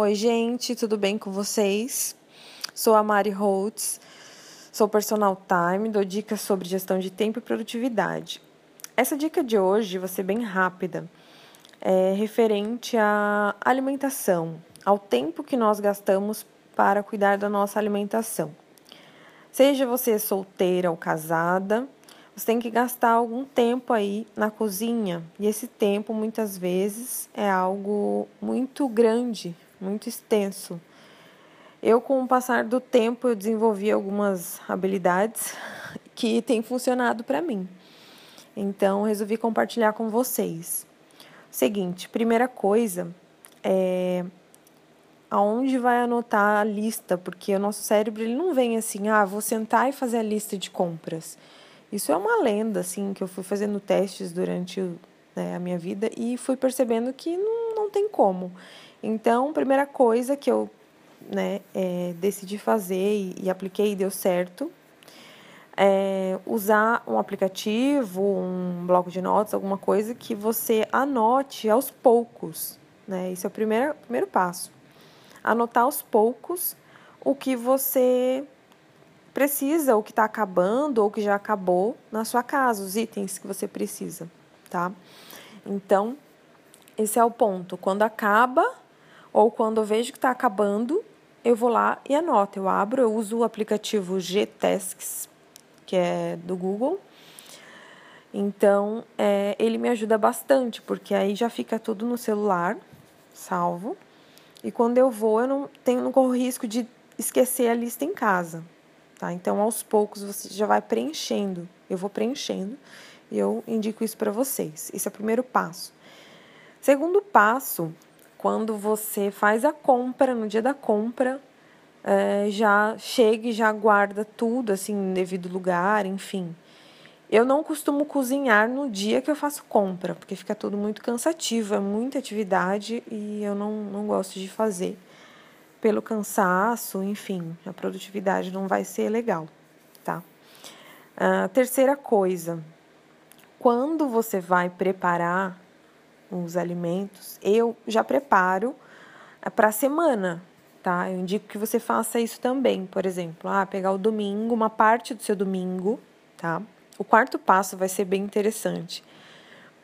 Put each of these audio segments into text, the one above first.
Oi, gente, tudo bem com vocês? Sou a Mari Holtz, sou personal time, dou dicas sobre gestão de tempo e produtividade. Essa dica de hoje vai ser bem rápida, é referente à alimentação, ao tempo que nós gastamos para cuidar da nossa alimentação. Seja você solteira ou casada, você tem que gastar algum tempo aí na cozinha, e esse tempo muitas vezes é algo muito grande, muito extenso. Eu, com o passar do tempo, eu desenvolvi algumas habilidades que têm funcionado para mim. Então, resolvi compartilhar com vocês. Seguinte, primeira coisa é aonde vai anotar a lista, porque o nosso cérebro ele não vem assim, ah, vou sentar e fazer a lista de compras. Isso é uma lenda, assim, que eu fui fazendo testes durante né, a minha vida e fui percebendo que não, não tem como. Então, primeira coisa que eu né, é, decidi fazer e, e, apliquei e deu certo é usar um aplicativo, um bloco de notas, alguma coisa que você anote aos poucos. Né? Esse é o primeiro, primeiro passo. Anotar aos poucos o que você precisa, o que está acabando ou que já acabou na sua casa, os itens que você precisa, tá? Então, esse é o ponto. Quando acaba ou quando eu vejo que está acabando, eu vou lá e anoto. Eu abro, eu uso o aplicativo Gtasks, que é do Google. Então, é, ele me ajuda bastante, porque aí já fica tudo no celular, salvo. E quando eu vou, eu não tenho não corro risco de esquecer a lista em casa. Tá? Então, aos poucos, você já vai preenchendo. Eu vou preenchendo e eu indico isso para vocês. Esse é o primeiro passo. Segundo passo, quando você faz a compra, no dia da compra, é, já chega e já guarda tudo assim no devido lugar, enfim. Eu não costumo cozinhar no dia que eu faço compra, porque fica tudo muito cansativo, é muita atividade e eu não, não gosto de fazer pelo cansaço, enfim, a produtividade não vai ser legal, tá? Uh, terceira coisa, quando você vai preparar os alimentos, eu já preparo para a semana, tá? Eu indico que você faça isso também, por exemplo, ah, pegar o domingo, uma parte do seu domingo, tá? O quarto passo vai ser bem interessante,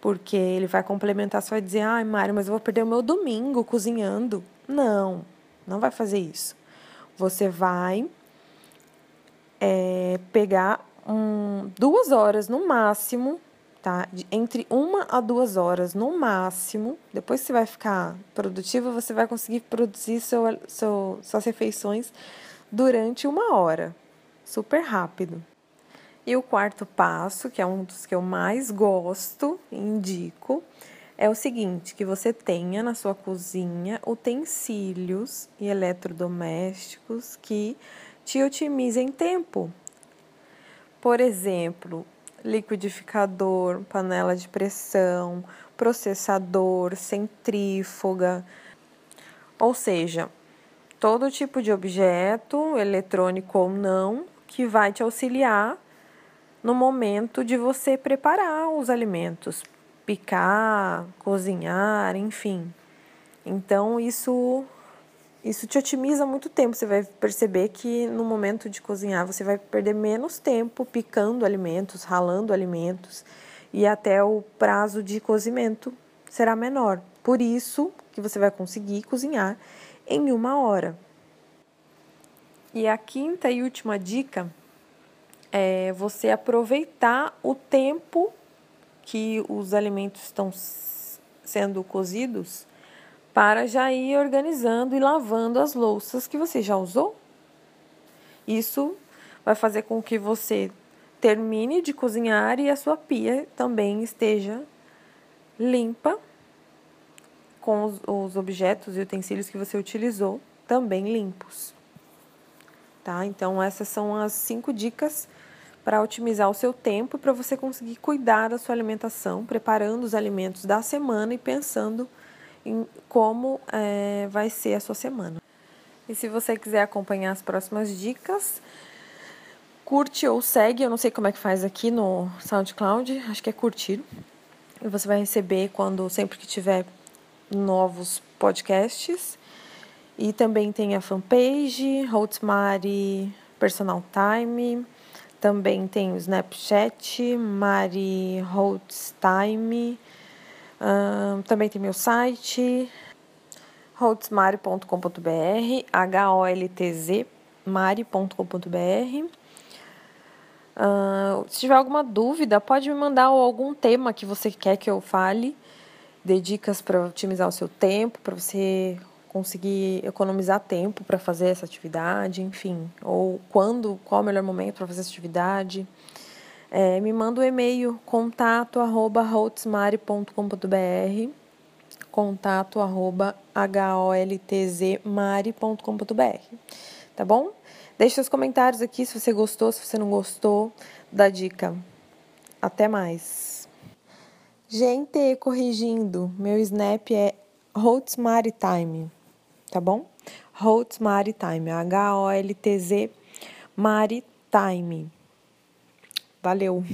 porque ele vai complementar, você vai dizer, ai, ah, Mário, mas eu vou perder o meu domingo cozinhando. Não, não vai fazer isso. Você vai é, pegar um, duas horas no máximo, tá? Entre uma a duas horas no máximo. Depois você vai ficar produtivo, você vai conseguir produzir seu, seu, suas refeições durante uma hora. Super rápido. E o quarto passo, que é um dos que eu mais gosto e indico, é o seguinte, que você tenha na sua cozinha utensílios e eletrodomésticos que te otimizem tempo. Por exemplo, liquidificador, panela de pressão, processador, centrífuga, ou seja, todo tipo de objeto, eletrônico ou não, que vai te auxiliar no momento de você preparar os alimentos, picar, cozinhar, enfim. Então isso isso te otimiza muito tempo. Você vai perceber que no momento de cozinhar você vai perder menos tempo picando alimentos, ralando alimentos e até o prazo de cozimento será menor. Por isso que você vai conseguir cozinhar em uma hora. E a quinta e última dica é você aproveitar o tempo que os alimentos estão sendo cozidos para já ir organizando e lavando as louças que você já usou. Isso vai fazer com que você termine de cozinhar e a sua pia também esteja limpa com os, os objetos e utensílios que você utilizou também limpos. Tá? Então essas são as cinco dicas para otimizar o seu tempo para você conseguir cuidar da sua alimentação, preparando os alimentos da semana e pensando em como é, vai ser a sua semana. E se você quiser acompanhar as próximas dicas, curte ou segue, eu não sei como é que faz aqui no SoundCloud, acho que é curtir. E você vai receber quando sempre que tiver novos podcasts. E também tem a fanpage, Holtz Mari Personal Time. Também tem o Snapchat, Mari Holtz Time. Uh, também tem meu site, holtzmari.com.br, H-O-L-T-Z, mari.com.br. Uh, se tiver alguma dúvida, pode me mandar algum tema que você quer que eu fale. Dê dicas para otimizar o seu tempo, para você conseguir economizar tempo para fazer essa atividade, enfim. Ou quando, qual o melhor momento para fazer essa atividade. É, me manda o um e-mail contato arroba contato arroba holtzmari.com.br tá bom? Deixe seus comentários aqui se você gostou, se você não gostou da dica. Até mais. Gente, corrigindo, meu snap é Holtz Maritime, tá bom? Holtz Maritime, H-O-L-T-Z Maritime. Valeu!